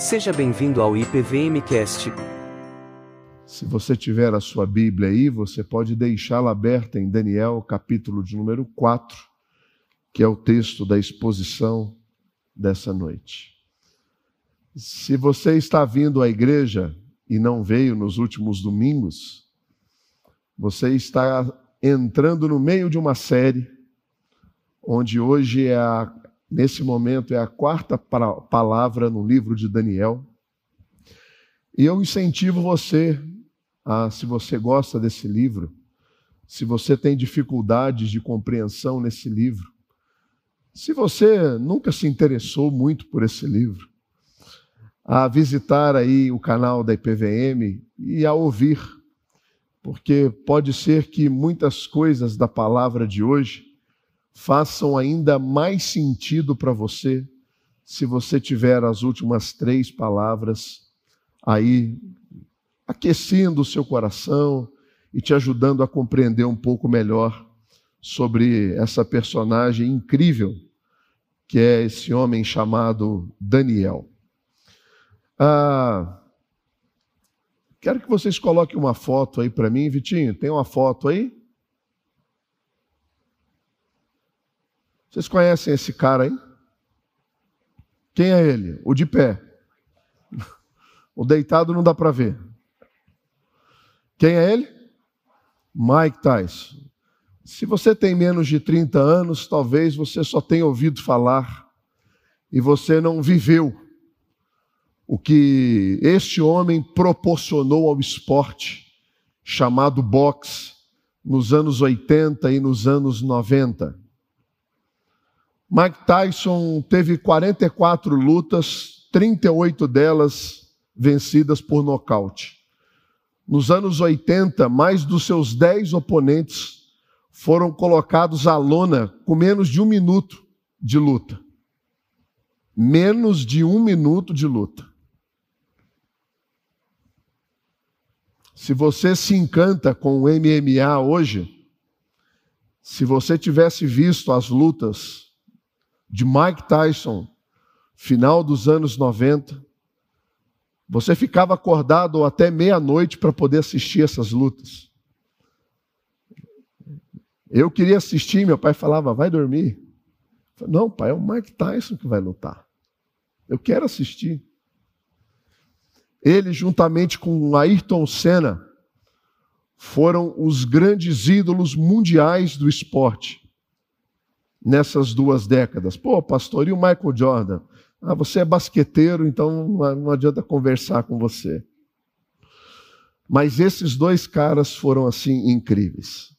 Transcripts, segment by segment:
Seja bem-vindo ao IPVMcast. Se você tiver a sua Bíblia aí, você pode deixá-la aberta em Daniel, capítulo de número 4, que é o texto da exposição dessa noite. Se você está vindo à igreja e não veio nos últimos domingos, você está entrando no meio de uma série onde hoje é a nesse momento é a quarta palavra no livro de Daniel. E eu incentivo você, a, se você gosta desse livro, se você tem dificuldades de compreensão nesse livro, se você nunca se interessou muito por esse livro, a visitar aí o canal da IPVM e a ouvir, porque pode ser que muitas coisas da palavra de hoje façam ainda mais sentido para você se você tiver as últimas três palavras aí aquecendo o seu coração e te ajudando a compreender um pouco melhor sobre essa personagem incrível que é esse homem chamado Daniel. Ah, quero que vocês coloquem uma foto aí para mim, Vitinho. Tem uma foto aí? Vocês conhecem esse cara aí? Quem é ele? O de pé. O deitado não dá para ver. Quem é ele? Mike Tyson. Se você tem menos de 30 anos, talvez você só tenha ouvido falar e você não viveu o que este homem proporcionou ao esporte chamado boxe nos anos 80 e nos anos 90. Mike Tyson teve 44 lutas, 38 delas vencidas por nocaute. Nos anos 80, mais dos seus 10 oponentes foram colocados à lona com menos de um minuto de luta. Menos de um minuto de luta. Se você se encanta com o MMA hoje, se você tivesse visto as lutas de Mike Tyson, final dos anos 90. Você ficava acordado até meia-noite para poder assistir essas lutas. Eu queria assistir, meu pai falava, vai dormir. Falei, Não, pai, é o Mike Tyson que vai lutar. Eu quero assistir. Ele, juntamente com Ayrton Senna, foram os grandes ídolos mundiais do esporte nessas duas décadas. Pô, pastor, e o Michael Jordan? Ah, você é basqueteiro, então não adianta conversar com você. Mas esses dois caras foram assim incríveis.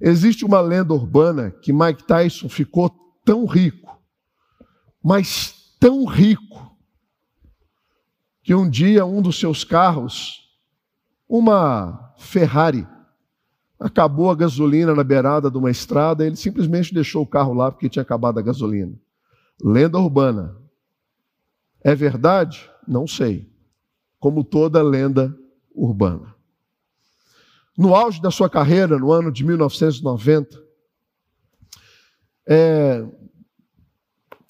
Existe uma lenda urbana que Mike Tyson ficou tão rico, mas tão rico, que um dia um dos seus carros, uma Ferrari, acabou a gasolina na beirada de uma estrada, ele simplesmente deixou o carro lá porque tinha acabado a gasolina. Lenda urbana. É verdade? Não sei. Como toda lenda urbana. No auge da sua carreira, no ano de 1990, é,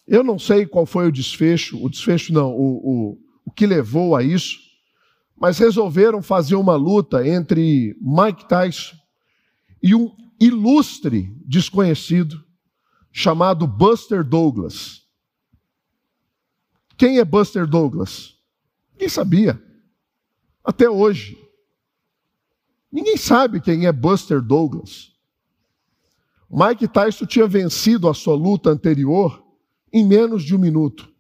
eu não sei qual foi o desfecho, o desfecho não, o, o, o que levou a isso, mas resolveram fazer uma luta entre Mike Tyson e um ilustre desconhecido chamado Buster Douglas. Quem é Buster Douglas? Ninguém sabia. Até hoje. Ninguém sabe quem é Buster Douglas. Mike Tyson tinha vencido a sua luta anterior em menos de um minuto.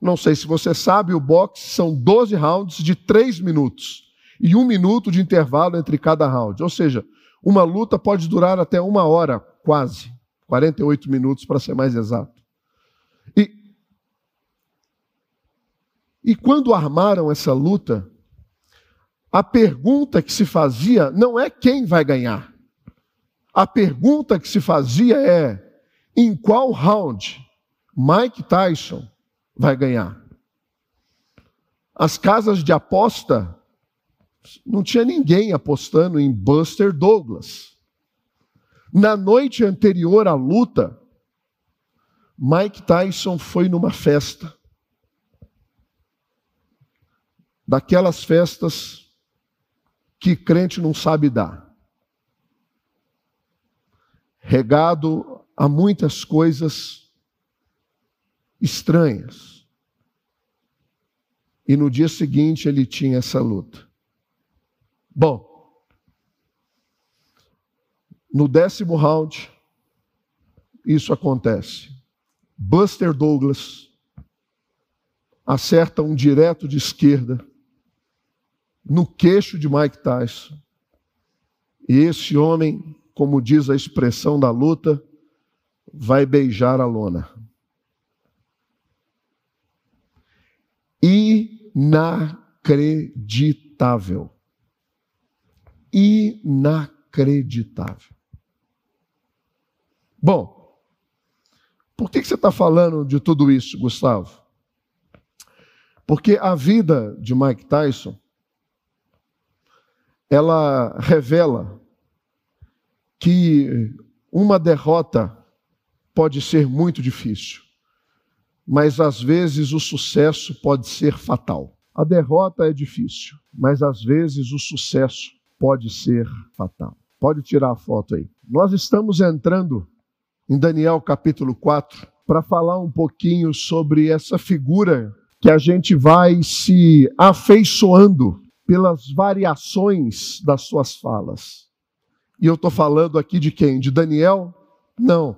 Não sei se você sabe, o boxe são 12 rounds de 3 minutos e um minuto de intervalo entre cada round. Ou seja, uma luta pode durar até uma hora, quase, 48 minutos para ser mais exato. E, e quando armaram essa luta, a pergunta que se fazia não é quem vai ganhar. A pergunta que se fazia é: em qual round Mike Tyson vai ganhar? As casas de aposta não tinha ninguém apostando em Buster Douglas. Na noite anterior à luta, Mike Tyson foi numa festa. daquelas festas que crente não sabe dar. Regado a muitas coisas estranhas. E no dia seguinte ele tinha essa luta. Bom, no décimo round, isso acontece. Buster Douglas acerta um direto de esquerda no queixo de Mike Tyson. E esse homem, como diz a expressão da luta, vai beijar a lona. Inacreditável. Inacreditável. Bom, por que, você está falando de tudo isso, Gustavo? Porque a vida de Mike Tyson ela revela que uma derrota pode ser muito difícil, mas às vezes o sucesso pode ser fatal. A derrota é difícil, mas às vezes o sucesso pode ser fatal. Pode tirar a foto aí. Nós estamos entrando em Daniel capítulo 4 para falar um pouquinho sobre essa figura que a gente vai se afeiçoando pelas variações das suas falas. E eu estou falando aqui de quem? De Daniel? Não.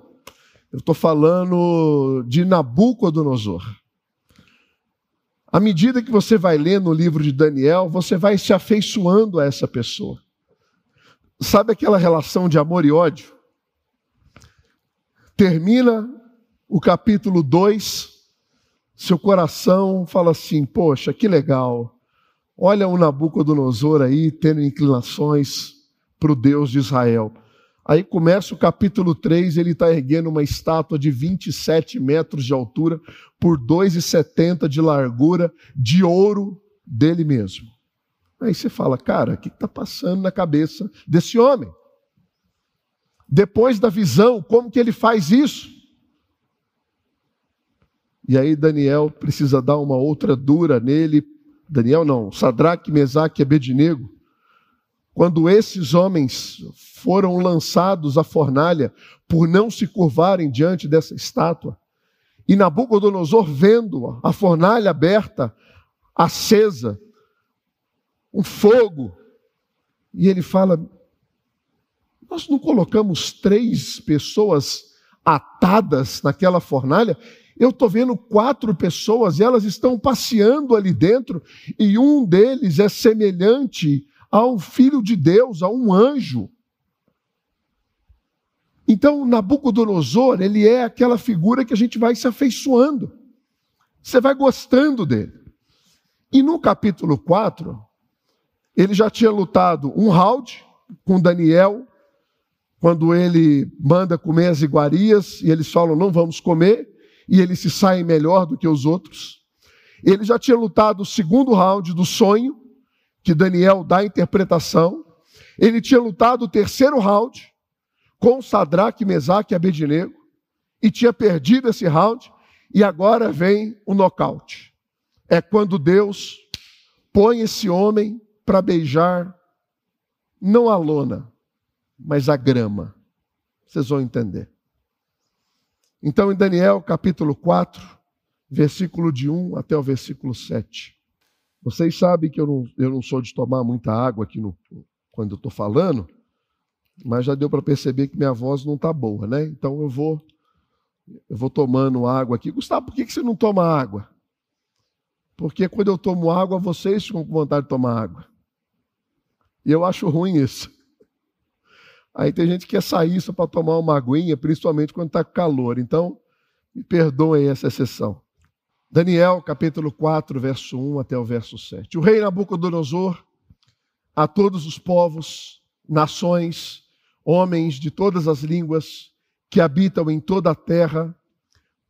Eu estou falando de Nabucodonosor. À medida que você vai lendo o livro de Daniel, você vai se afeiçoando a essa pessoa. Sabe aquela relação de amor e ódio? Termina o capítulo 2, seu coração fala assim: Poxa, que legal Olha o Nabucodonosor aí tendo inclinações para o Deus de Israel. Aí começa o capítulo 3, ele está erguendo uma estátua de 27 metros de altura por 2,70 de largura, de ouro dele mesmo. Aí você fala, cara, o que está passando na cabeça desse homem? Depois da visão, como que ele faz isso? E aí Daniel precisa dar uma outra dura nele Daniel não, Sadraque, Mesaque e Abednego, quando esses homens foram lançados à fornalha por não se curvarem diante dessa estátua, e Nabucodonosor vendo a fornalha aberta, acesa, um fogo, e ele fala: Nós não colocamos três pessoas atadas naquela fornalha? Eu estou vendo quatro pessoas e elas estão passeando ali dentro, e um deles é semelhante ao filho de Deus, a um anjo. Então, Nabucodonosor, ele é aquela figura que a gente vai se afeiçoando. Você vai gostando dele. E no capítulo 4, ele já tinha lutado um round com Daniel, quando ele manda comer as iguarias, e eles falam: não vamos comer e ele se sai melhor do que os outros. Ele já tinha lutado o segundo round do sonho, que Daniel dá a interpretação. Ele tinha lutado o terceiro round com Sadraque, Mesaque e Abednego e tinha perdido esse round e agora vem o nocaute. É quando Deus põe esse homem para beijar não a lona, mas a grama. Vocês vão entender. Então, em Daniel capítulo 4, versículo de 1 até o versículo 7. Vocês sabem que eu não, eu não sou de tomar muita água aqui no, quando eu estou falando, mas já deu para perceber que minha voz não está boa, né? Então eu vou eu vou tomando água aqui. Gustavo, por que, que você não toma água? Porque quando eu tomo água, vocês ficam com vontade de tomar água. E eu acho ruim isso. Aí tem gente que quer sair só para tomar uma aguinha, principalmente quando está calor. Então, me perdoem essa exceção. Daniel, capítulo 4, verso 1 até o verso 7. O rei Nabucodonosor, a todos os povos, nações, homens de todas as línguas que habitam em toda a terra,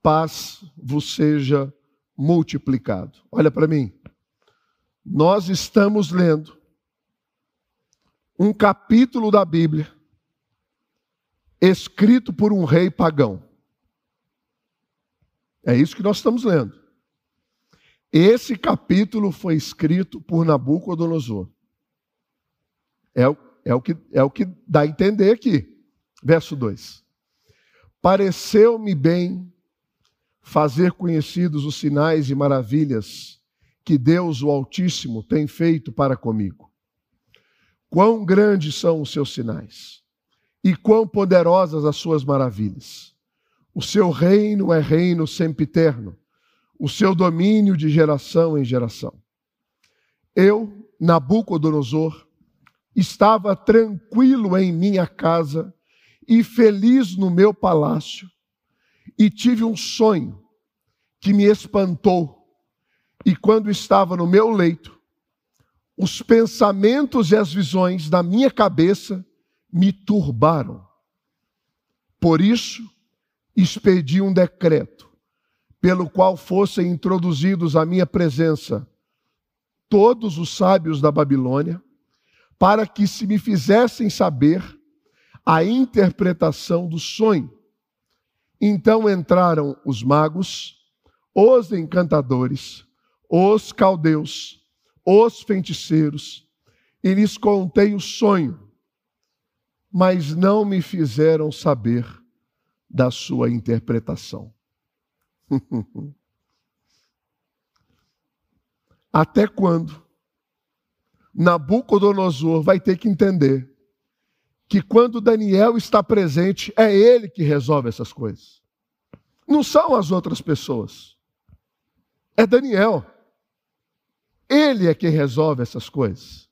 paz vos seja multiplicado. Olha para mim. Nós estamos lendo um capítulo da Bíblia escrito por um rei pagão. É isso que nós estamos lendo. Esse capítulo foi escrito por Nabucodonosor. É, é, o, que, é o que dá a entender aqui. Verso 2: Pareceu-me bem fazer conhecidos os sinais e maravilhas que Deus, o Altíssimo, tem feito para comigo. Quão grandes são os seus sinais e quão poderosas as suas maravilhas. O seu reino é reino sempiterno, o seu domínio de geração em geração. Eu, Nabucodonosor, estava tranquilo em minha casa e feliz no meu palácio, e tive um sonho que me espantou. E quando estava no meu leito, os pensamentos e as visões da minha cabeça me turbaram. Por isso, expedi um decreto, pelo qual fossem introduzidos à minha presença todos os sábios da Babilônia, para que se me fizessem saber a interpretação do sonho. Então entraram os magos, os encantadores, os caldeus, os feiticeiros, e lhes contei o sonho, mas não me fizeram saber da sua interpretação. Até quando Nabucodonosor vai ter que entender que quando Daniel está presente, é ele que resolve essas coisas. Não são as outras pessoas. É Daniel. Ele é quem resolve essas coisas.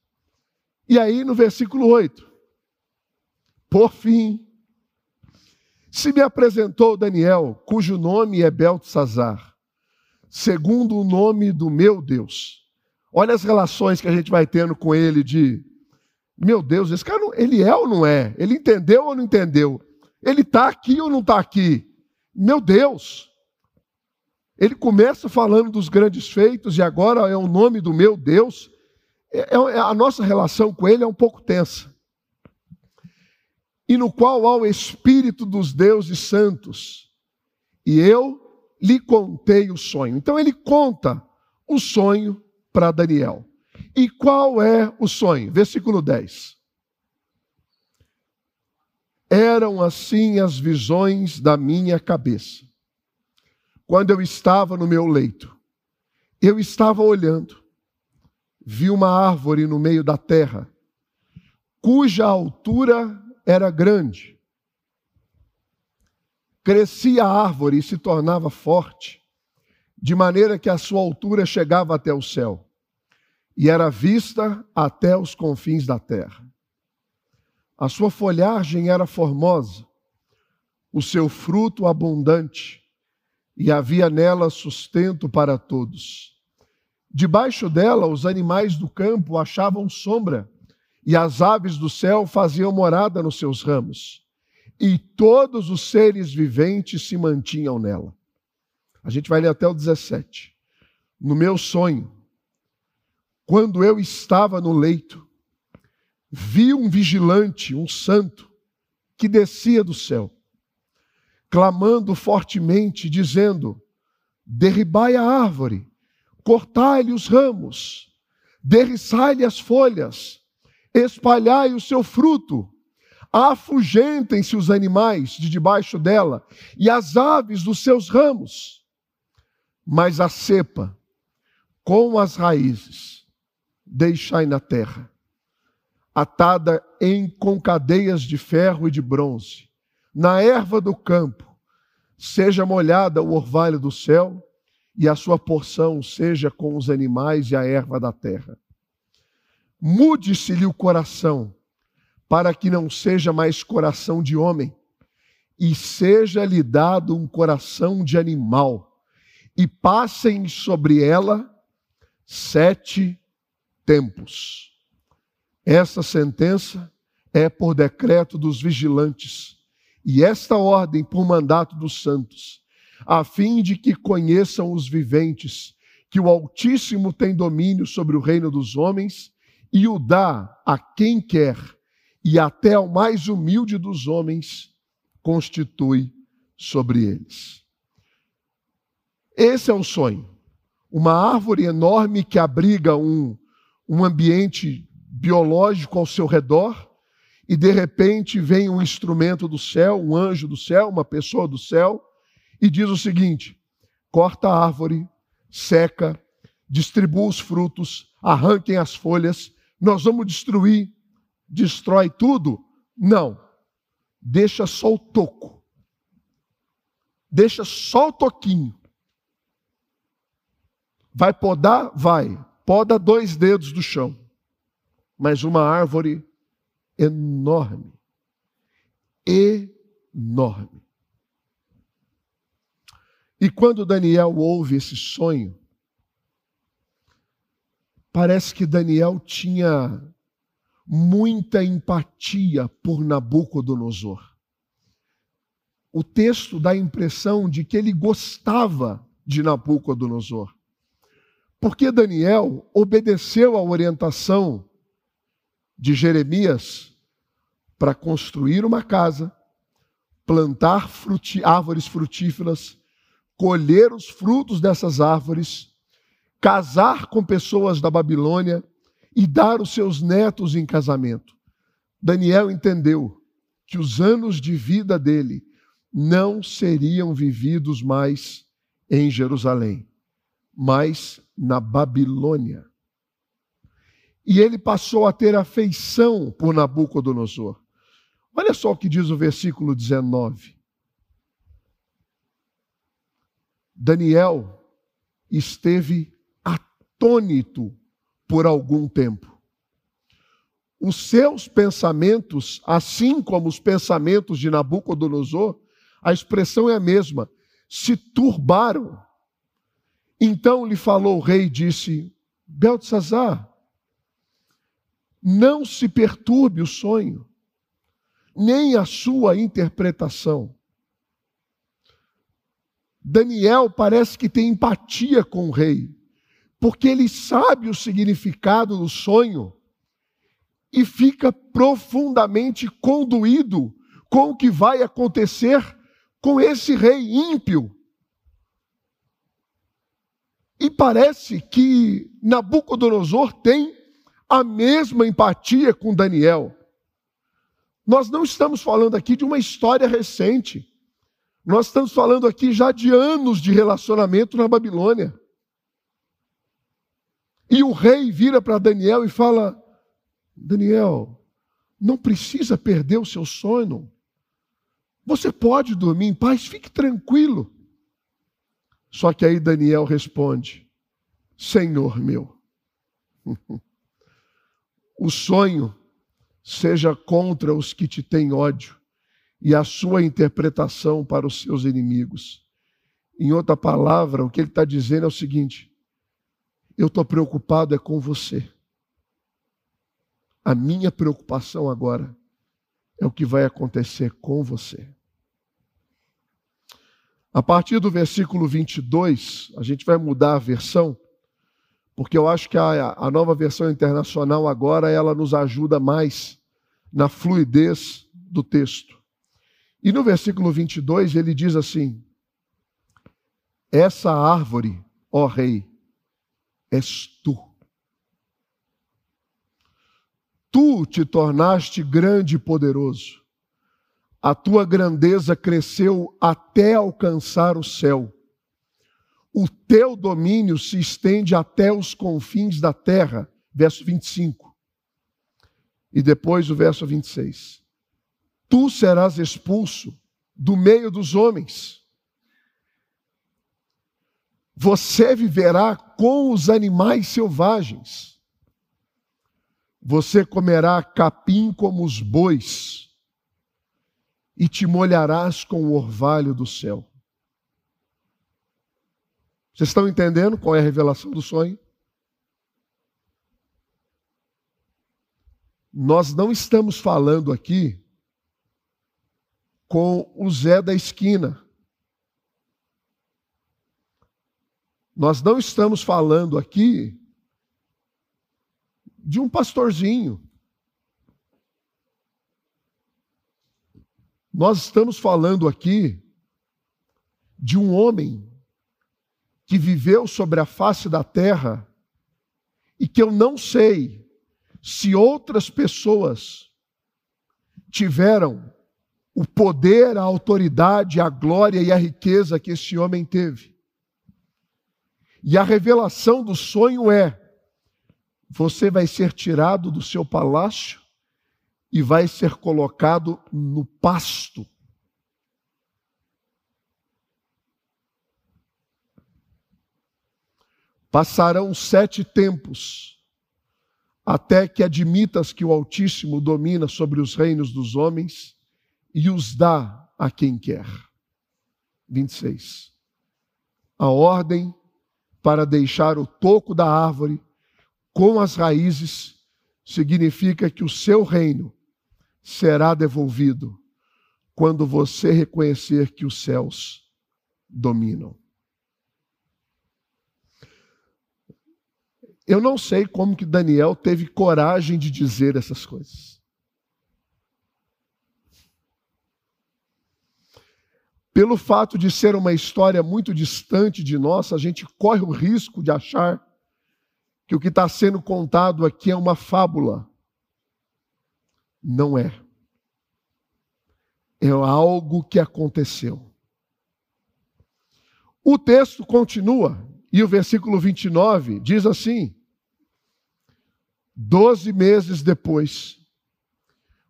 E aí, no versículo 8, por fim, se me apresentou Daniel, cujo nome é Beltesazar, segundo o nome do meu Deus. Olha as relações que a gente vai tendo com ele de meu Deus, esse cara, não, ele é ou não é? Ele entendeu ou não entendeu? Ele está aqui ou não está aqui? Meu Deus! Ele começa falando dos grandes feitos e agora é o nome do meu Deus. É, é, a nossa relação com ele é um pouco tensa. E no qual há o Espírito dos deuses santos. E eu lhe contei o sonho. Então ele conta o sonho para Daniel. E qual é o sonho? Versículo 10. Eram assim as visões da minha cabeça. Quando eu estava no meu leito, eu estava olhando, vi uma árvore no meio da terra, cuja altura era grande. Crescia a árvore e se tornava forte, de maneira que a sua altura chegava até o céu e era vista até os confins da terra. A sua folhagem era formosa, o seu fruto abundante, e havia nela sustento para todos. Debaixo dela, os animais do campo achavam sombra, e as aves do céu faziam morada nos seus ramos, e todos os seres viventes se mantinham nela. A gente vai ler até o 17. No meu sonho, quando eu estava no leito, vi um vigilante, um santo, que descia do céu, clamando fortemente, dizendo: Derribai a árvore, cortai-lhe os ramos, derriçai-lhe as folhas, espalhai o seu fruto, afugentem-se os animais de debaixo dela e as aves dos seus ramos. Mas a cepa, com as raízes, deixai na terra, atada em com cadeias de ferro e de bronze, na erva do campo, seja molhada o orvalho do céu, e a sua porção seja com os animais e a erva da terra. Mude-se-lhe o coração, para que não seja mais coração de homem, e seja-lhe dado um coração de animal, e passem sobre ela sete tempos. Essa sentença é por decreto dos vigilantes, e esta ordem por mandato dos santos, a fim de que conheçam os viventes que o Altíssimo tem domínio sobre o reino dos homens e o dá a quem quer, e até ao mais humilde dos homens constitui sobre eles. Esse é o sonho. uma árvore enorme que abriga um, um ambiente biológico ao seu redor, e de repente vem um instrumento do céu, um anjo do céu, uma pessoa do céu, e diz o seguinte: corta a árvore, seca, distribua os frutos, arranquem as folhas, nós vamos destruir, destrói tudo? Não. Deixa só o toco. Deixa só o toquinho. Vai podar? Vai. Poda dois dedos do chão. Mas uma árvore enorme. Enorme. E quando Daniel ouve esse sonho, parece que Daniel tinha muita empatia por Nabucodonosor. O texto dá a impressão de que ele gostava de Nabucodonosor. Porque Daniel obedeceu à orientação de Jeremias para construir uma casa, plantar fruti árvores frutíferas, colher os frutos dessas árvores, casar com pessoas da Babilônia e dar os seus netos em casamento. Daniel entendeu que os anos de vida dele não seriam vividos mais em Jerusalém, mas na Babilônia. E ele passou a ter afeição por Nabucodonosor. Olha só o que diz o versículo 19. Daniel esteve atônito por algum tempo. Os seus pensamentos, assim como os pensamentos de Nabucodonosor, a expressão é a mesma, se turbaram. Então lhe falou o rei e disse: Beltesazar, não se perturbe o sonho, nem a sua interpretação Daniel parece que tem empatia com o rei, porque ele sabe o significado do sonho e fica profundamente conduído com o que vai acontecer com esse rei ímpio. E parece que Nabucodonosor tem a mesma empatia com Daniel. Nós não estamos falando aqui de uma história recente. Nós estamos falando aqui já de anos de relacionamento na Babilônia. E o rei vira para Daniel e fala: Daniel, não precisa perder o seu sono. Você pode dormir em paz, fique tranquilo. Só que aí Daniel responde: Senhor meu, o sonho seja contra os que te têm ódio e a sua interpretação para os seus inimigos. Em outra palavra, o que ele está dizendo é o seguinte: eu estou preocupado é com você. A minha preocupação agora é o que vai acontecer com você. A partir do versículo 22, a gente vai mudar a versão, porque eu acho que a, a nova versão internacional agora ela nos ajuda mais na fluidez do texto. E no versículo 22 ele diz assim: Essa árvore, ó rei, és tu. Tu te tornaste grande e poderoso. A tua grandeza cresceu até alcançar o céu. O teu domínio se estende até os confins da terra. Verso 25. E depois o verso 26 tu serás expulso do meio dos homens. Você viverá com os animais selvagens. Você comerá capim como os bois, e te molharás com o orvalho do céu. Vocês estão entendendo qual é a revelação do sonho? Nós não estamos falando aqui com o Zé da esquina. Nós não estamos falando aqui de um pastorzinho. Nós estamos falando aqui de um homem que viveu sobre a face da terra e que eu não sei se outras pessoas tiveram o poder, a autoridade, a glória e a riqueza que esse homem teve. E a revelação do sonho é: você vai ser tirado do seu palácio e vai ser colocado no pasto. Passarão sete tempos até que admitas que o Altíssimo domina sobre os reinos dos homens e os dá a quem quer. 26. A ordem para deixar o toco da árvore com as raízes significa que o seu reino será devolvido quando você reconhecer que os céus dominam. Eu não sei como que Daniel teve coragem de dizer essas coisas. Pelo fato de ser uma história muito distante de nós, a gente corre o risco de achar que o que está sendo contado aqui é uma fábula. Não é. É algo que aconteceu. O texto continua, e o versículo 29 diz assim: Doze meses depois,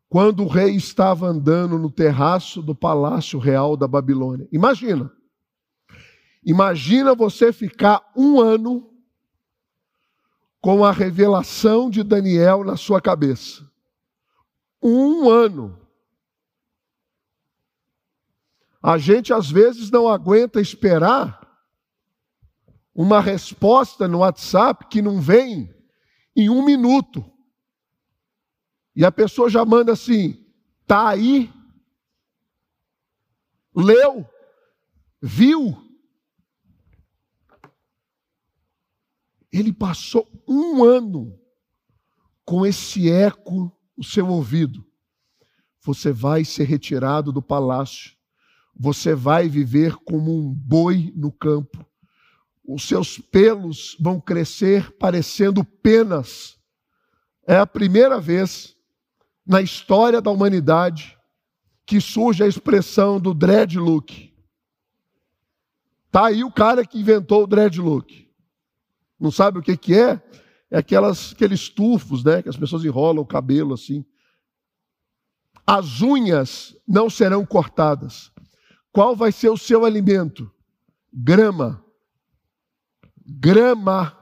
quando o rei estava andando no terraço do palácio real da Babilônia. Imagina. Imagina você ficar um ano com a revelação de Daniel na sua cabeça. Um ano. A gente às vezes não aguenta esperar uma resposta no WhatsApp que não vem em um minuto. E a pessoa já manda assim: tá aí, leu, viu. Ele passou um ano com esse eco no seu ouvido. Você vai ser retirado do palácio, você vai viver como um boi no campo, os seus pelos vão crescer parecendo penas. É a primeira vez na história da humanidade que surge a expressão do dreadlock. Tá aí o cara que inventou o dreadlock. Não sabe o que, que é? É aquelas, aqueles tufos, né? Que as pessoas enrolam o cabelo assim. As unhas não serão cortadas. Qual vai ser o seu alimento? Grama grama.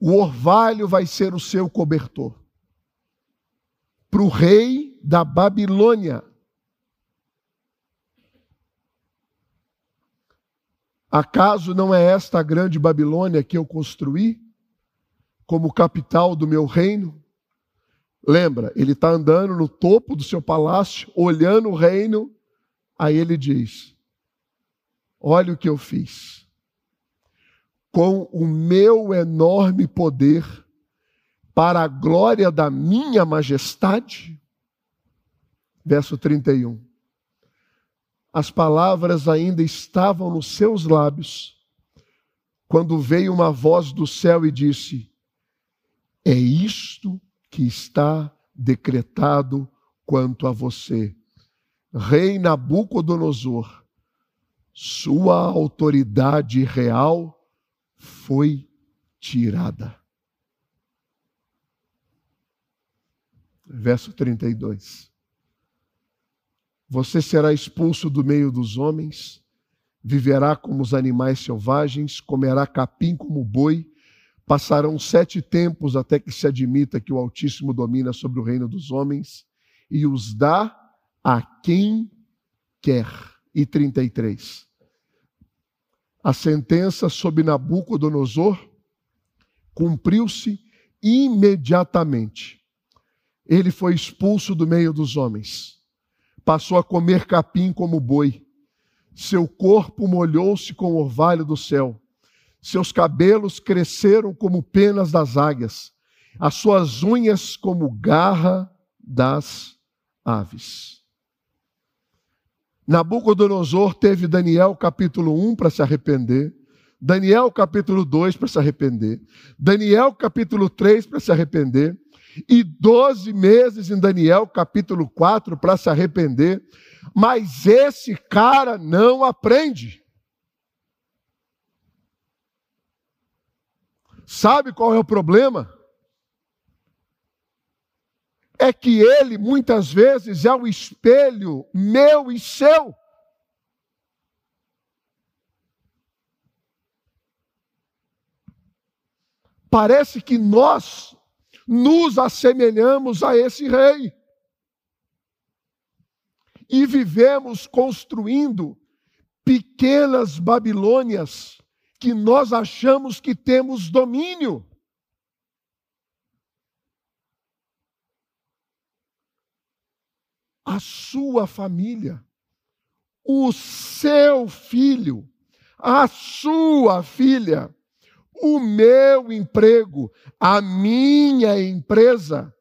O orvalho vai ser o seu cobertor. Para o rei da Babilônia. Acaso não é esta a grande Babilônia que eu construí como capital do meu reino? Lembra, ele está andando no topo do seu palácio, olhando o reino, aí ele diz: Olha o que eu fiz com o meu enorme poder, para a glória da minha majestade? Verso 31. As palavras ainda estavam nos seus lábios, quando veio uma voz do céu e disse: É isto que está decretado quanto a você, Rei Nabucodonosor, sua autoridade real foi tirada. Verso 32. Você será expulso do meio dos homens, viverá como os animais selvagens, comerá capim como boi, passarão sete tempos até que se admita que o Altíssimo domina sobre o reino dos homens e os dá a quem quer. E 33 a sentença sobre Nabucodonosor cumpriu-se imediatamente. Ele foi expulso do meio dos homens, passou a comer capim como boi, seu corpo molhou-se com o orvalho do céu, seus cabelos cresceram como penas das águias, as suas unhas como garra das aves. Nabucodonosor teve Daniel capítulo 1 para se arrepender, Daniel capítulo 2 para se arrepender, Daniel capítulo 3 para se arrepender, e 12 meses em Daniel capítulo 4 para se arrepender, mas esse cara não aprende. Sabe qual é o problema? É que ele muitas vezes é o espelho meu e seu. Parece que nós nos assemelhamos a esse rei. E vivemos construindo pequenas Babilônias que nós achamos que temos domínio. A sua família, o seu filho, a sua filha, o meu emprego, a minha empresa,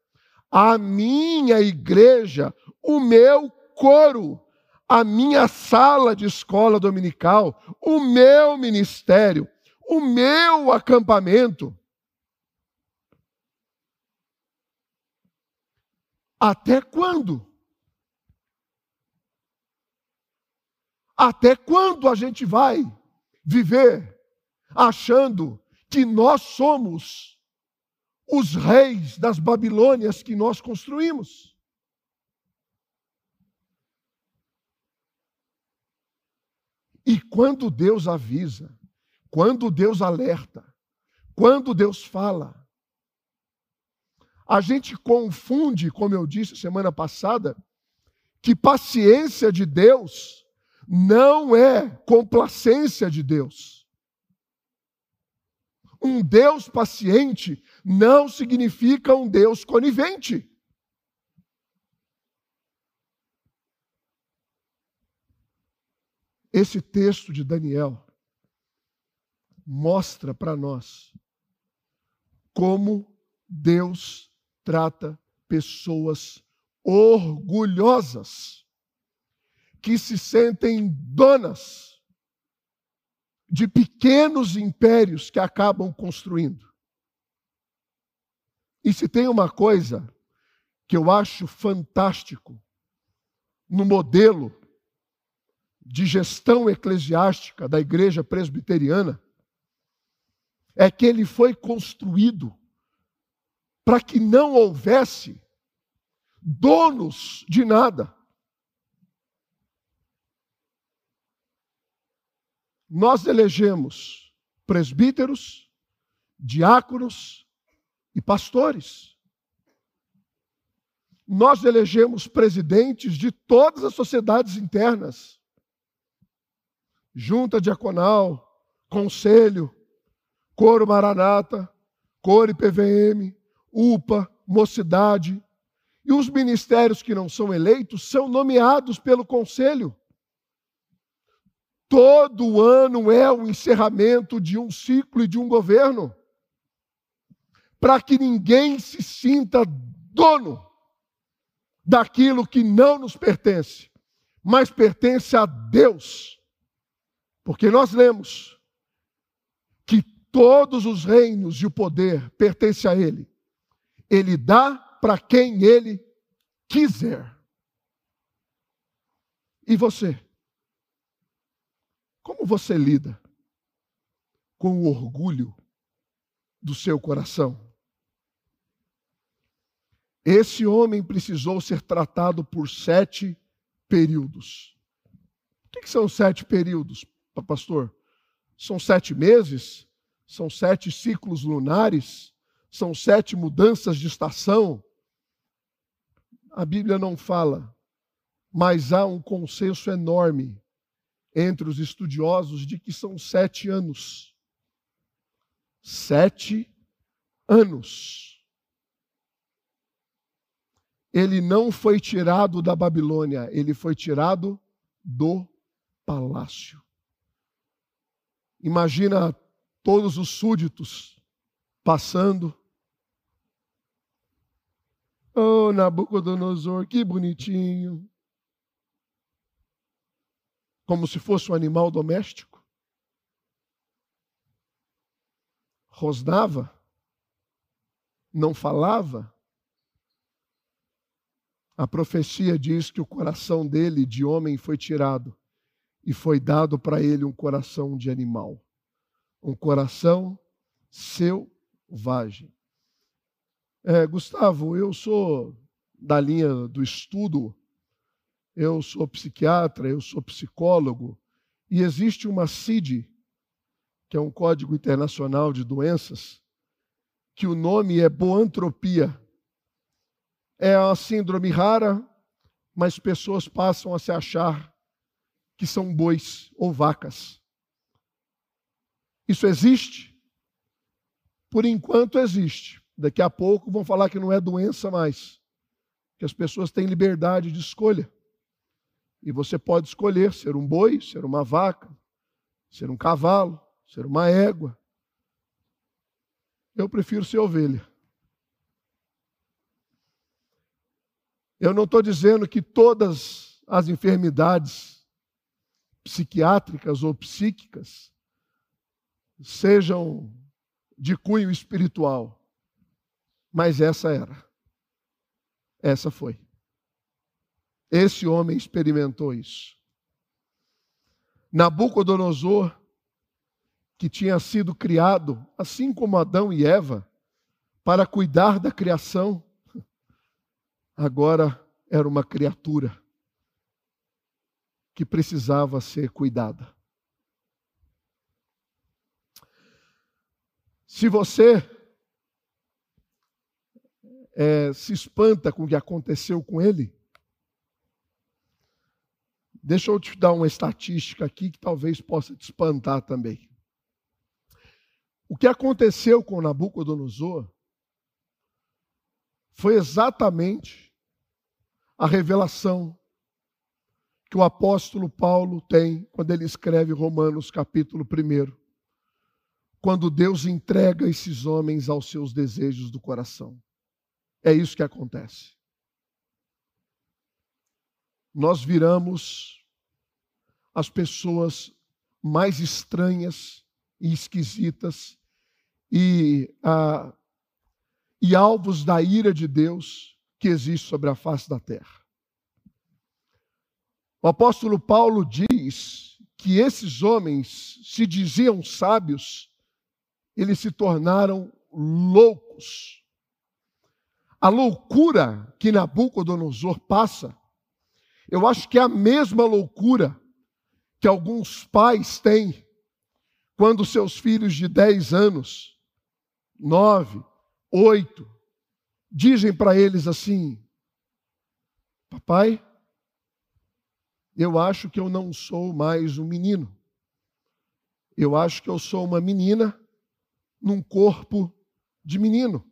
a minha igreja, o meu coro, a minha sala de escola dominical, o meu ministério, o meu acampamento. Até quando? Até quando a gente vai viver achando que nós somos os reis das Babilônias que nós construímos? E quando Deus avisa, quando Deus alerta, quando Deus fala, a gente confunde, como eu disse semana passada, que paciência de Deus não é complacência de Deus. Um Deus paciente não significa um Deus conivente. Esse texto de Daniel mostra para nós como Deus trata pessoas orgulhosas, que se sentem donas de pequenos impérios que acabam construindo. E se tem uma coisa que eu acho fantástico no modelo de gestão eclesiástica da igreja presbiteriana é que ele foi construído para que não houvesse donos de nada. Nós elegemos presbíteros, diáconos e pastores. Nós elegemos presidentes de todas as sociedades internas junta diaconal, conselho, coro maranata, coro PVM, UPA, mocidade. E os ministérios que não são eleitos são nomeados pelo conselho. Todo ano é o encerramento de um ciclo e de um governo, para que ninguém se sinta dono daquilo que não nos pertence, mas pertence a Deus. Porque nós lemos que todos os reinos e o poder pertencem a Ele. Ele dá para quem Ele quiser. E você? Como você lida com o orgulho do seu coração? Esse homem precisou ser tratado por sete períodos. O que são sete períodos? pastor? São sete meses? São sete ciclos lunares? São sete mudanças de estação? A Bíblia não fala, mas há um consenso enorme entre os estudiosos de que são sete anos. Sete anos. Ele não foi tirado da Babilônia, ele foi tirado do palácio. Imagina todos os súditos passando. Oh, Nabucodonosor, que bonitinho. Como se fosse um animal doméstico. Rosnava, não falava. A profecia diz que o coração dele de homem foi tirado e foi dado para ele um coração de animal, um coração selvagem. É, Gustavo, eu sou da linha do estudo, eu sou psiquiatra, eu sou psicólogo, e existe uma CID, que é um Código Internacional de Doenças, que o nome é boantropia. É uma síndrome rara, mas pessoas passam a se achar que são bois ou vacas. Isso existe? Por enquanto existe. Daqui a pouco vão falar que não é doença mais, que as pessoas têm liberdade de escolha. E você pode escolher ser um boi, ser uma vaca, ser um cavalo, ser uma égua. Eu prefiro ser ovelha. Eu não estou dizendo que todas as enfermidades psiquiátricas ou psíquicas sejam de cunho espiritual. Mas essa era. Essa foi. Esse homem experimentou isso. Nabucodonosor, que tinha sido criado, assim como Adão e Eva, para cuidar da criação, agora era uma criatura que precisava ser cuidada. Se você é, se espanta com o que aconteceu com ele? Deixa eu te dar uma estatística aqui que talvez possa te espantar também. O que aconteceu com Nabucodonosor foi exatamente a revelação que o apóstolo Paulo tem quando ele escreve Romanos capítulo 1. Quando Deus entrega esses homens aos seus desejos do coração. É isso que acontece. Nós viramos as pessoas mais estranhas e esquisitas e, ah, e alvos da ira de Deus que existe sobre a face da terra. O apóstolo Paulo diz que esses homens se diziam sábios, eles se tornaram loucos a loucura que Nabucodonosor passa, eu acho que é a mesma loucura que alguns pais têm quando seus filhos de 10 anos, 9, 8, dizem para eles assim: Papai, eu acho que eu não sou mais um menino. Eu acho que eu sou uma menina num corpo de menino.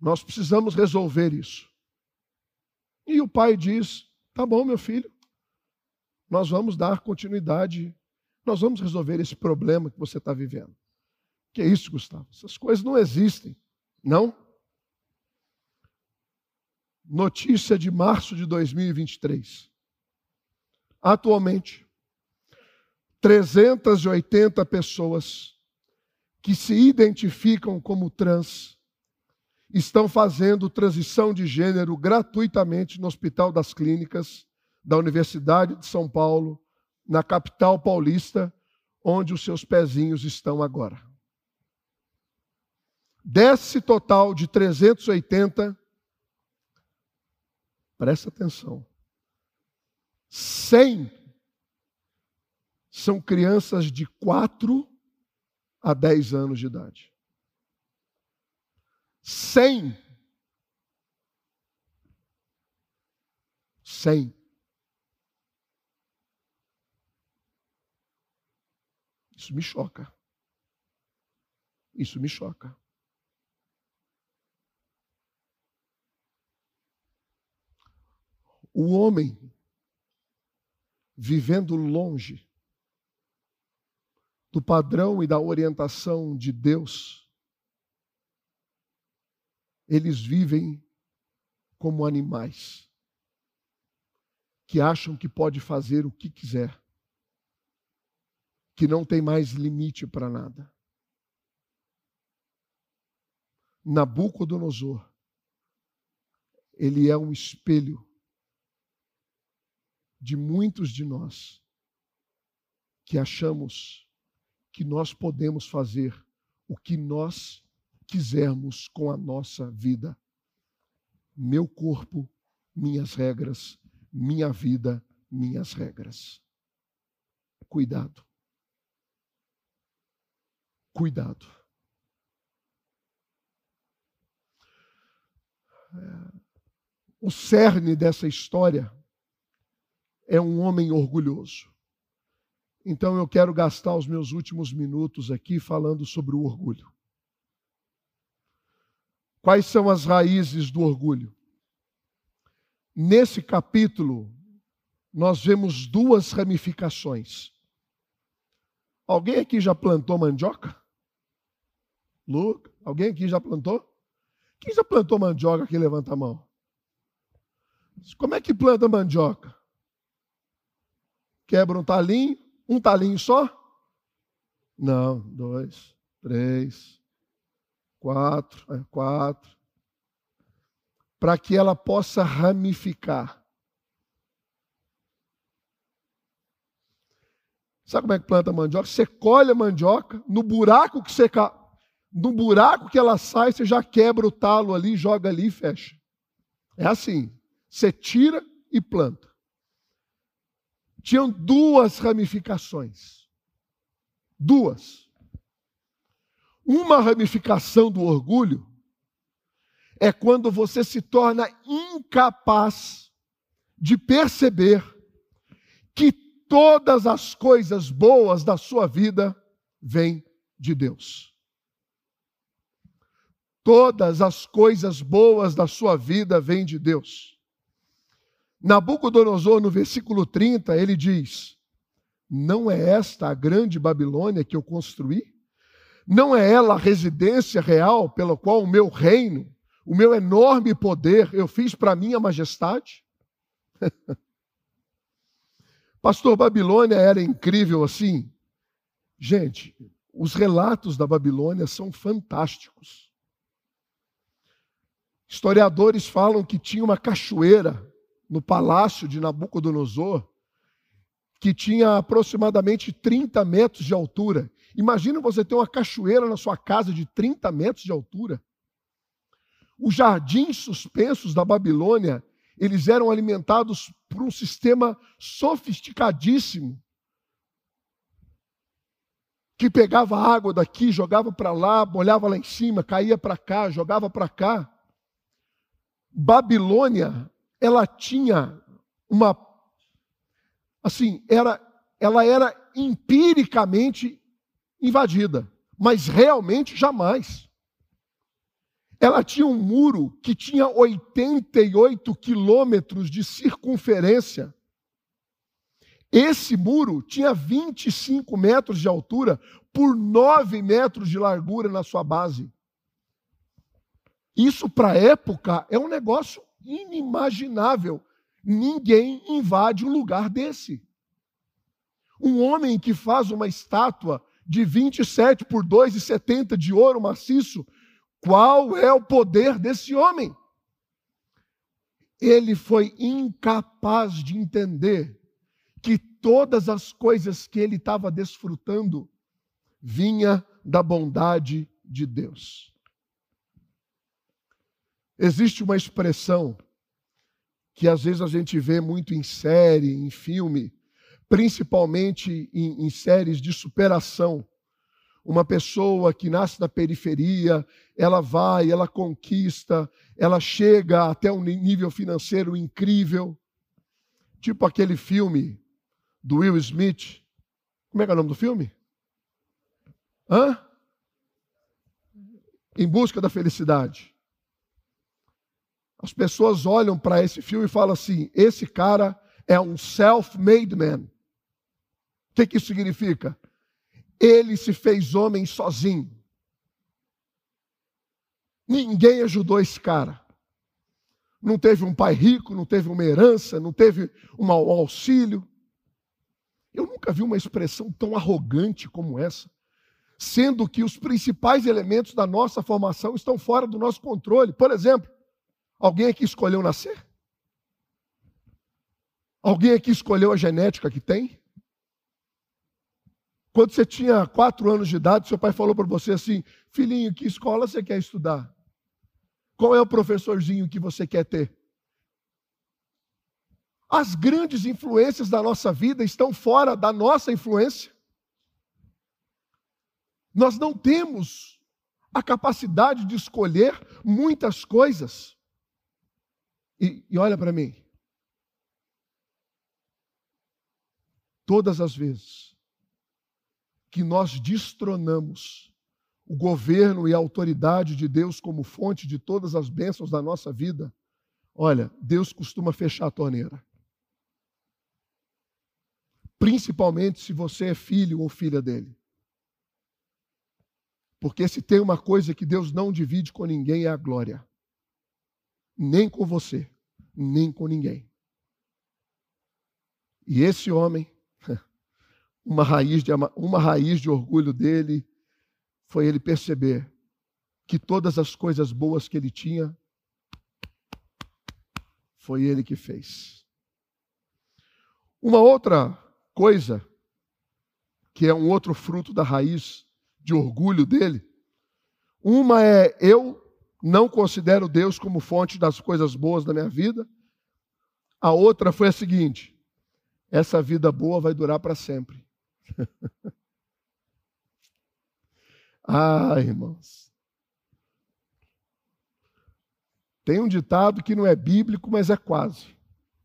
Nós precisamos resolver isso. E o pai diz: tá bom, meu filho, nós vamos dar continuidade, nós vamos resolver esse problema que você está vivendo. Que é isso, Gustavo? Essas coisas não existem, não? Notícia de março de 2023. Atualmente, 380 pessoas que se identificam como trans estão fazendo transição de gênero gratuitamente no Hospital das Clínicas da Universidade de São Paulo, na capital paulista, onde os seus pezinhos estão agora. Desse total de 380, presta atenção, 100 são crianças de 4 a 10 anos de idade. Cem. Cem. Isso me choca. Isso me choca. O homem vivendo longe do padrão e da orientação de Deus eles vivem como animais. que acham que pode fazer o que quiser, que não tem mais limite para nada. Nabucodonosor, ele é um espelho de muitos de nós que achamos que nós podemos fazer o que nós quisermos com a nossa vida. Meu corpo, minhas regras, minha vida, minhas regras. Cuidado. Cuidado. O cerne dessa história é um homem orgulhoso. Então eu quero gastar os meus últimos minutos aqui falando sobre o orgulho. Quais são as raízes do orgulho? Nesse capítulo, nós vemos duas ramificações. Alguém aqui já plantou mandioca? Luca, alguém aqui já plantou? Quem já plantou mandioca aqui? Levanta a mão. Como é que planta mandioca? Quebra um talinho, um talinho só? Não, dois, três, quatro, é, quatro. Para que ela possa ramificar. Sabe como é que planta mandioca? Você colhe a mandioca, no buraco que você no buraco que ela sai, você já quebra o talo ali, joga ali e fecha. É assim. Você tira e planta tinham duas ramificações. Duas. Uma ramificação do orgulho é quando você se torna incapaz de perceber que todas as coisas boas da sua vida vêm de Deus. Todas as coisas boas da sua vida vêm de Deus. Nabucodonosor, no versículo 30, ele diz: Não é esta a grande Babilônia que eu construí? Não é ela a residência real pela qual o meu reino, o meu enorme poder, eu fiz para minha majestade? Pastor, Babilônia era incrível assim? Gente, os relatos da Babilônia são fantásticos. Historiadores falam que tinha uma cachoeira no palácio de Nabucodonosor, que tinha aproximadamente 30 metros de altura. Imagina você ter uma cachoeira na sua casa de 30 metros de altura. Os jardins suspensos da Babilônia, eles eram alimentados por um sistema sofisticadíssimo, que pegava água daqui, jogava para lá, molhava lá em cima, caía para cá, jogava para cá. Babilônia ela tinha uma assim, era ela era empiricamente invadida, mas realmente jamais. Ela tinha um muro que tinha 88 quilômetros de circunferência. Esse muro tinha 25 metros de altura por 9 metros de largura na sua base. Isso, para a época, é um negócio inimaginável. Ninguém invade um lugar desse. Um homem que faz uma estátua de 27 por 2,70 de ouro maciço, qual é o poder desse homem? Ele foi incapaz de entender que todas as coisas que ele estava desfrutando vinha da bondade de Deus. Existe uma expressão que às vezes a gente vê muito em série, em filme, principalmente em, em séries de superação. Uma pessoa que nasce na periferia, ela vai, ela conquista, ela chega até um nível financeiro incrível. Tipo aquele filme do Will Smith. Como é que é o nome do filme? Hã? Em busca da felicidade. As pessoas olham para esse filme e falam assim: esse cara é um self-made man. O que, que isso significa? Ele se fez homem sozinho. Ninguém ajudou esse cara. não teve um pai rico, não teve uma herança, não teve um auxílio. Eu nunca vi uma expressão tão arrogante como essa, sendo que os principais elementos da nossa formação estão fora do nosso controle. Por exemplo, alguém aqui escolheu nascer? Alguém aqui escolheu a genética que tem? Quando você tinha quatro anos de idade, seu pai falou para você assim: Filhinho, que escola você quer estudar? Qual é o professorzinho que você quer ter? As grandes influências da nossa vida estão fora da nossa influência. Nós não temos a capacidade de escolher muitas coisas. E, e olha para mim. Todas as vezes que nós destronamos o governo e a autoridade de Deus como fonte de todas as bênçãos da nossa vida, olha, Deus costuma fechar a torneira. Principalmente se você é filho ou filha dele. Porque se tem uma coisa que Deus não divide com ninguém é a glória. Nem com você, nem com ninguém. E esse homem uma raiz de, uma raiz de orgulho dele foi ele perceber que todas as coisas boas que ele tinha, foi ele que fez. Uma outra coisa, que é um outro fruto da raiz de orgulho dele, uma é eu não considero Deus como fonte das coisas boas da minha vida. A outra foi a seguinte: essa vida boa vai durar para sempre. ah, irmãos. Tem um ditado que não é bíblico, mas é quase.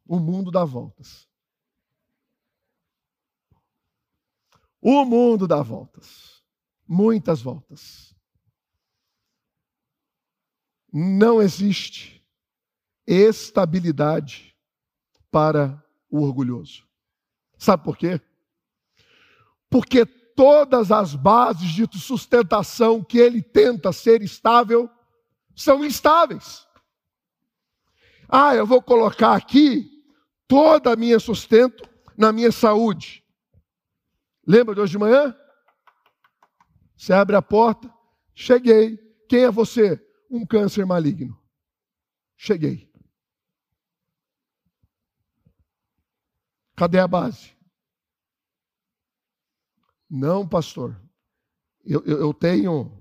O mundo dá voltas. O mundo dá voltas. Muitas voltas. Não existe estabilidade para o orgulhoso. Sabe por quê? porque todas as bases de sustentação que ele tenta ser estável são instáveis. Ah, eu vou colocar aqui toda a minha sustento na minha saúde. Lembra de hoje de manhã? Você abre a porta, cheguei. Quem é você? Um câncer maligno. Cheguei. Cadê a base? Não, pastor. Eu, eu, eu tenho,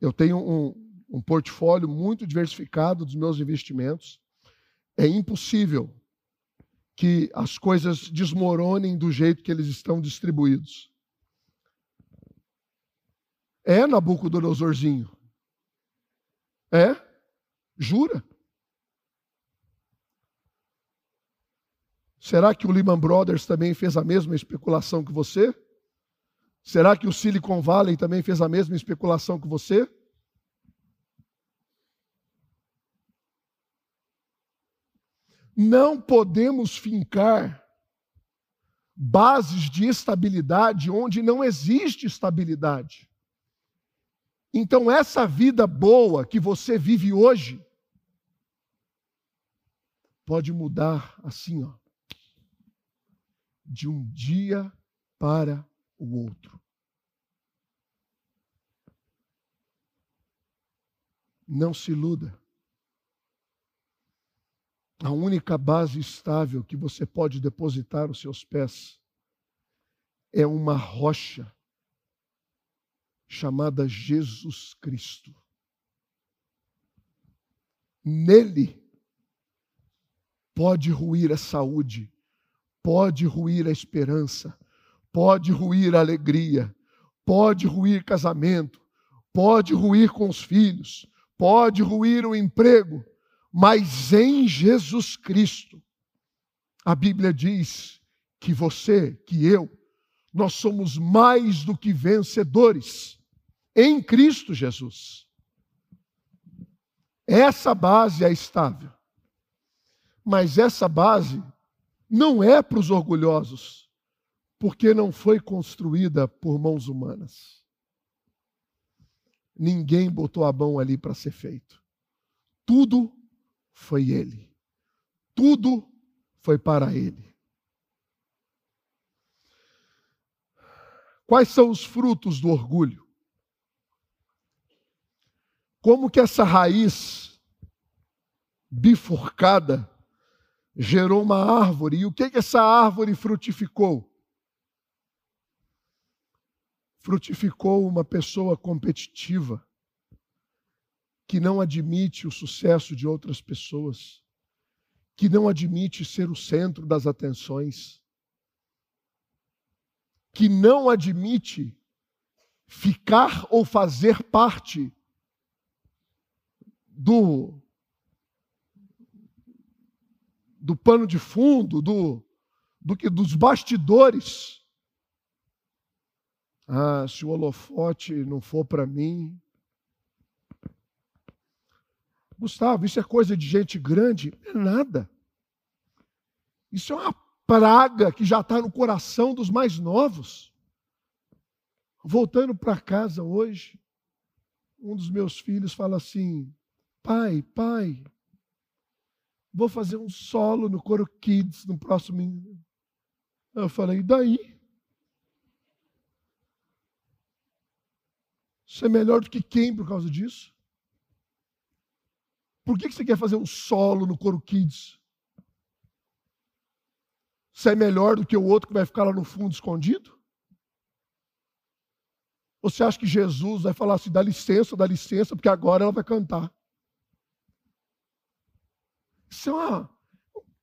eu tenho um, um portfólio muito diversificado dos meus investimentos. É impossível que as coisas desmoronem do jeito que eles estão distribuídos. É Nabucodonosorzinho. É? Jura? Será que o Lehman Brothers também fez a mesma especulação que você? Será que o Silicon Valley também fez a mesma especulação que você? Não podemos fincar bases de estabilidade onde não existe estabilidade. Então, essa vida boa que você vive hoje pode mudar assim, ó, de um dia para o outro. Não se iluda. A única base estável que você pode depositar os seus pés é uma rocha chamada Jesus Cristo. Nele pode ruir a saúde, pode ruir a esperança, pode ruir a alegria, pode ruir casamento, pode ruir com os filhos, pode ruir o emprego, mas em Jesus Cristo, a Bíblia diz que você, que eu, nós somos mais do que vencedores em Cristo Jesus. Essa base é estável. Mas essa base não é para os orgulhosos porque não foi construída por mãos humanas. Ninguém botou a mão ali para ser feito. Tudo foi Ele. Tudo foi para Ele. Quais são os frutos do orgulho? Como que essa raiz bifurcada gerou uma árvore? E o que que essa árvore frutificou? Frutificou uma pessoa competitiva que não admite o sucesso de outras pessoas, que não admite ser o centro das atenções, que não admite ficar ou fazer parte do do pano de fundo, do, do que dos bastidores. Ah, se o holofote não for para mim. Gustavo, isso é coisa de gente grande? É nada. Isso é uma praga que já está no coração dos mais novos. Voltando para casa hoje, um dos meus filhos fala assim: Pai, pai, vou fazer um solo no Coro Kids no próximo. Eu falei, daí? Você é melhor do que quem por causa disso? Por que você quer fazer um solo no Coro Kids? Você é melhor do que o outro que vai ficar lá no fundo escondido? Você acha que Jesus vai falar assim, dá licença, dá licença, porque agora ela vai cantar? Isso é um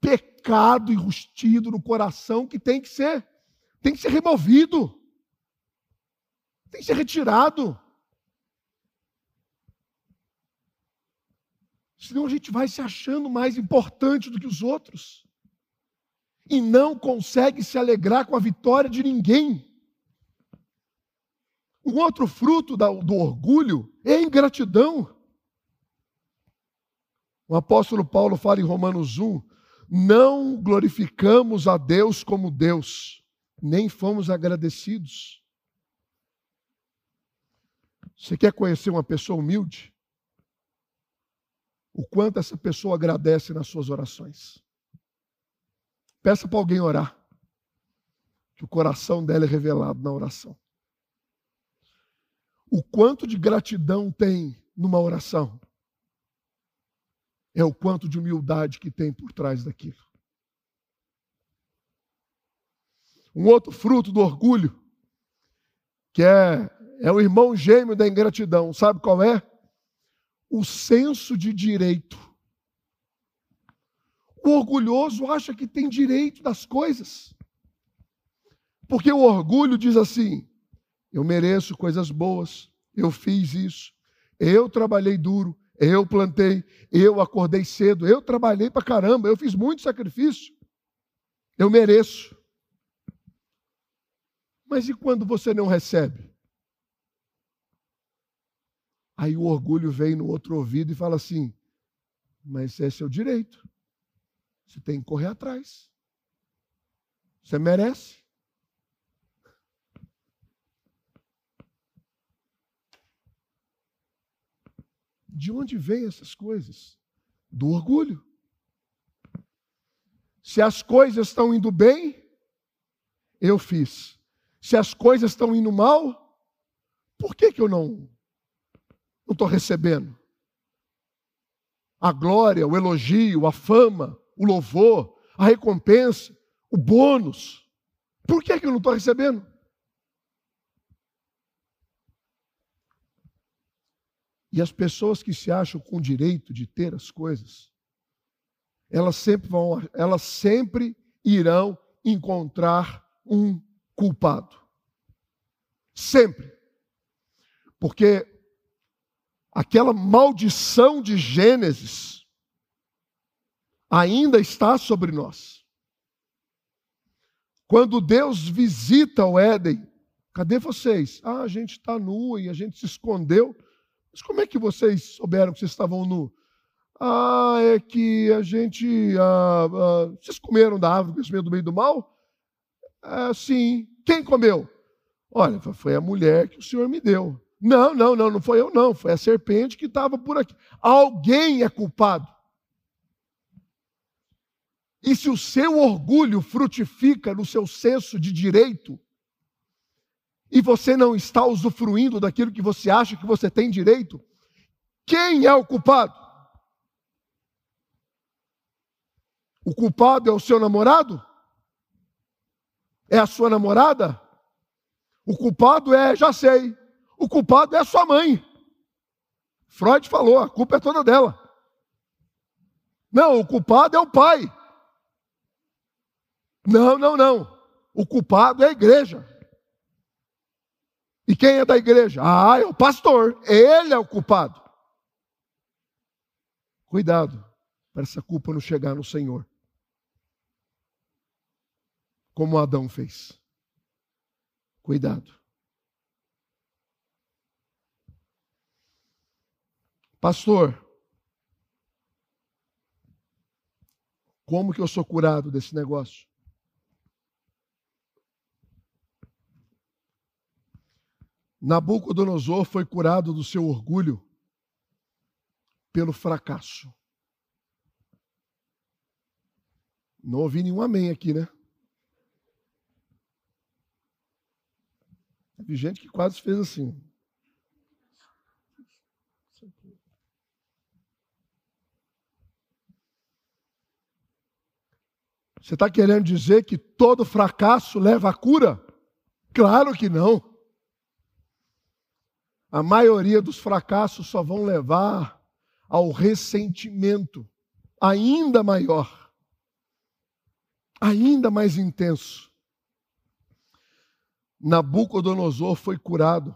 pecado enrustido no coração que tem que ser, tem que ser removido. Tem que ser retirado. Senão a gente vai se achando mais importante do que os outros. E não consegue se alegrar com a vitória de ninguém. Um outro fruto do orgulho é a ingratidão. O apóstolo Paulo fala em Romanos 1: não glorificamos a Deus como Deus, nem fomos agradecidos. Você quer conhecer uma pessoa humilde? O quanto essa pessoa agradece nas suas orações. Peça para alguém orar, que o coração dela é revelado na oração. O quanto de gratidão tem numa oração é o quanto de humildade que tem por trás daquilo. Um outro fruto do orgulho, que é, é o irmão gêmeo da ingratidão, sabe qual é? O senso de direito. O orgulhoso acha que tem direito das coisas. Porque o orgulho diz assim: eu mereço coisas boas, eu fiz isso, eu trabalhei duro, eu plantei, eu acordei cedo, eu trabalhei para caramba, eu fiz muito sacrifício. Eu mereço. Mas e quando você não recebe? Aí o orgulho vem no outro ouvido e fala assim: Mas é seu direito. Você tem que correr atrás. Você merece. De onde vêm essas coisas? Do orgulho. Se as coisas estão indo bem, eu fiz. Se as coisas estão indo mal, por que, que eu não estou recebendo? A glória, o elogio, a fama, o louvor, a recompensa, o bônus. Por que, que eu não estou recebendo? E as pessoas que se acham com direito de ter as coisas, elas sempre vão, elas sempre irão encontrar um culpado. Sempre. Porque aquela maldição de Gênesis ainda está sobre nós. Quando Deus visita o Éden, cadê vocês? Ah, a gente está nu e a gente se escondeu. Mas como é que vocês souberam que vocês estavam nu? Ah, é que a gente. Ah, ah, vocês comeram da árvore do conhecimento do bem e do mal? Ah, sim. Quem comeu? Olha, foi a mulher que o Senhor me deu. Não, não, não, não foi eu, não. Foi a serpente que estava por aqui. Alguém é culpado. E se o seu orgulho frutifica no seu senso de direito, e você não está usufruindo daquilo que você acha que você tem direito, quem é o culpado? O culpado é o seu namorado? É a sua namorada? O culpado é, já sei, o culpado é a sua mãe. Freud falou, a culpa é toda dela. Não, o culpado é o pai. Não, não, não. O culpado é a igreja. E quem é da igreja? Ah, é o pastor. Ele é o culpado. Cuidado para essa culpa não chegar no Senhor. Como Adão fez. Cuidado. Pastor, como que eu sou curado desse negócio? Nabucodonosor foi curado do seu orgulho pelo fracasso. Não ouvi nenhum amém aqui, né? Teve gente que quase fez assim. Você está querendo dizer que todo fracasso leva à cura? Claro que não. A maioria dos fracassos só vão levar ao ressentimento ainda maior, ainda mais intenso. Nabucodonosor foi curado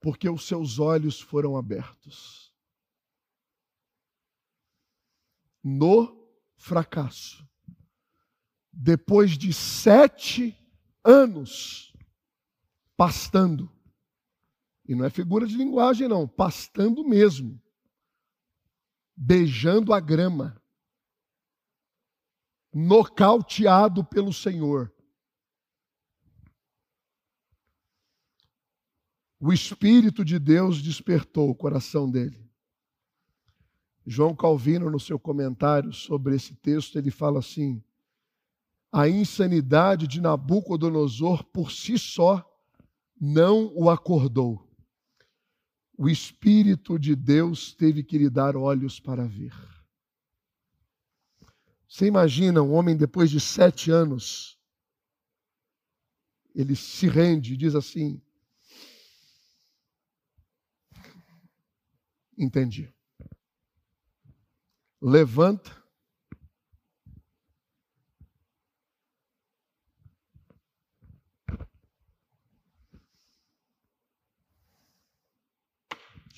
porque os seus olhos foram abertos. No fracasso, depois de sete anos pastando, e não é figura de linguagem, não, pastando mesmo, beijando a grama, nocauteado pelo Senhor. O Espírito de Deus despertou o coração dele. João Calvino, no seu comentário sobre esse texto, ele fala assim: a insanidade de Nabucodonosor por si só não o acordou o Espírito de Deus teve que lhe dar olhos para ver. Você imagina um homem depois de sete anos, ele se rende e diz assim: Entendi. Levanta.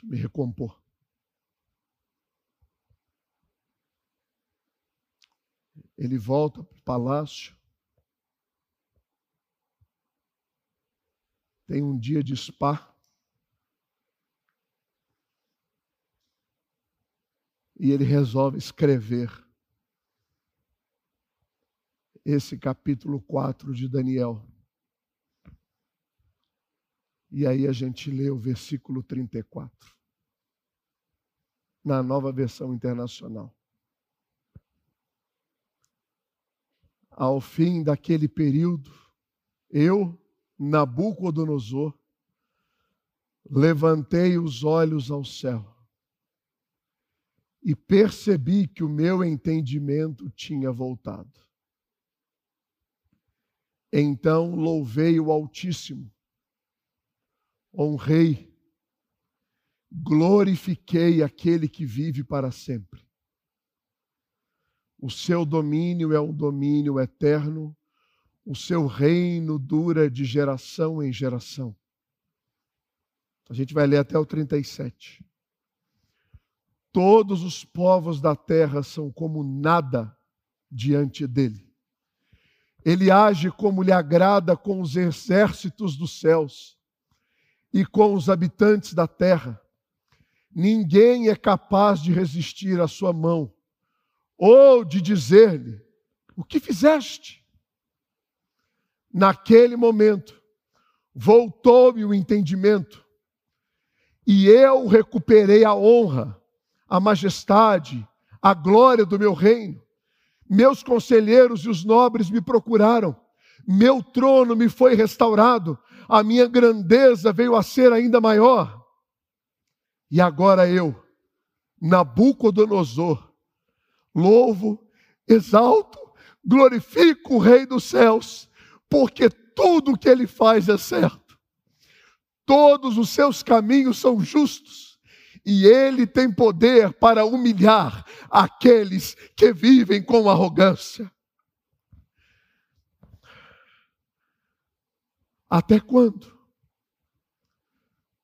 Me recompor. Ele volta para o palácio. Tem um dia de spa. E ele resolve escrever esse capítulo 4 de Daniel. E aí a gente lê o versículo 34 na nova versão internacional. Ao fim daquele período, eu, Nabucodonosor, levantei os olhos ao céu e percebi que o meu entendimento tinha voltado. Então louvei o Altíssimo, honrei glorifiquei aquele que vive para sempre. O seu domínio é um domínio eterno, o seu reino dura de geração em geração. A gente vai ler até o 37. Todos os povos da terra são como nada diante dele. Ele age como lhe agrada com os exércitos dos céus e com os habitantes da terra ninguém é capaz de resistir à sua mão, ou de dizer-lhe: O que fizeste? Naquele momento, voltou-me o entendimento, e eu recuperei a honra, a majestade, a glória do meu reino, Meus conselheiros e os nobres me procuraram. Meu trono me foi restaurado. A minha grandeza veio a ser ainda maior. E agora eu, Nabucodonosor, louvo, exalto, glorifico o Rei dos céus, porque tudo que ele faz é certo. Todos os seus caminhos são justos, e ele tem poder para humilhar aqueles que vivem com arrogância. Até quando?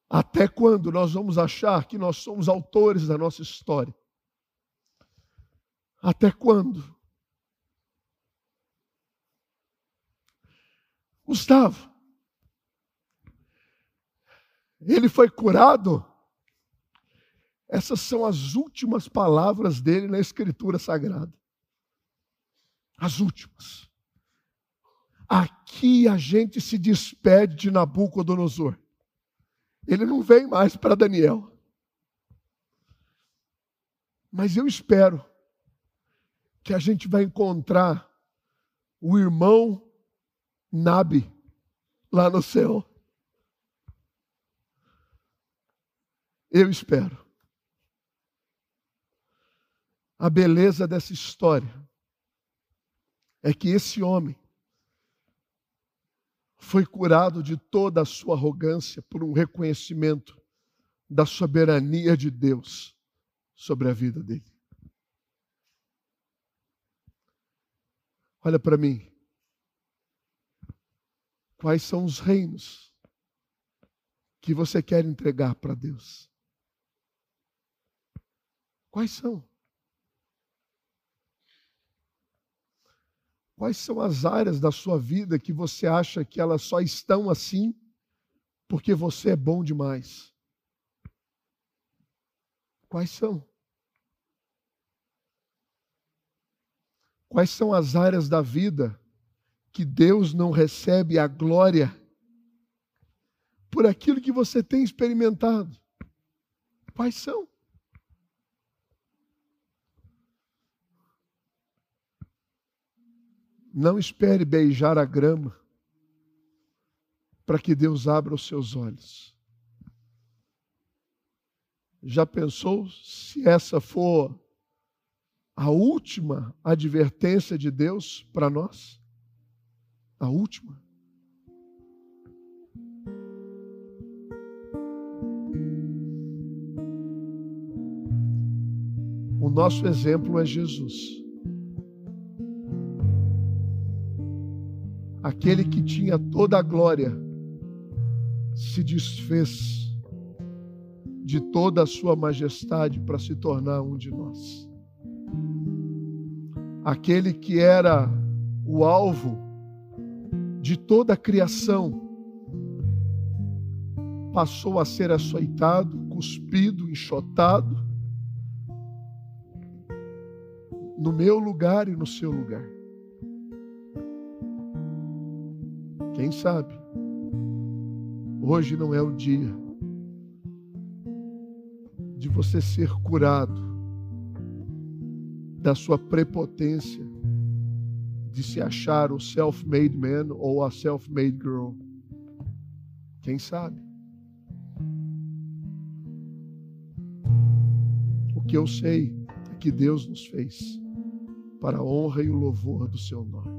Até quando nós vamos achar que nós somos autores da nossa história? Até quando? Gustavo, ele foi curado. Essas são as últimas palavras dele na Escritura Sagrada. As últimas. Aqui a gente se despede de Nabucodonosor. Ele não vem mais para Daniel. Mas eu espero que a gente vai encontrar o irmão Nabi lá no céu. Eu espero. A beleza dessa história é que esse homem foi curado de toda a sua arrogância por um reconhecimento da soberania de Deus sobre a vida dele. Olha para mim. Quais são os reinos que você quer entregar para Deus? Quais são? Quais são as áreas da sua vida que você acha que elas só estão assim porque você é bom demais? Quais são? Quais são as áreas da vida que Deus não recebe a glória por aquilo que você tem experimentado? Quais são? Não espere beijar a grama para que Deus abra os seus olhos. Já pensou se essa for a última advertência de Deus para nós? A última. O nosso exemplo é Jesus. Aquele que tinha toda a glória, se desfez de toda a sua majestade para se tornar um de nós. Aquele que era o alvo de toda a criação, passou a ser açoitado, cuspido, enxotado, no meu lugar e no seu lugar. Quem sabe? Hoje não é o dia de você ser curado da sua prepotência de se achar o self-made man ou a self-made girl. Quem sabe? O que eu sei é que Deus nos fez para a honra e o louvor do seu nome.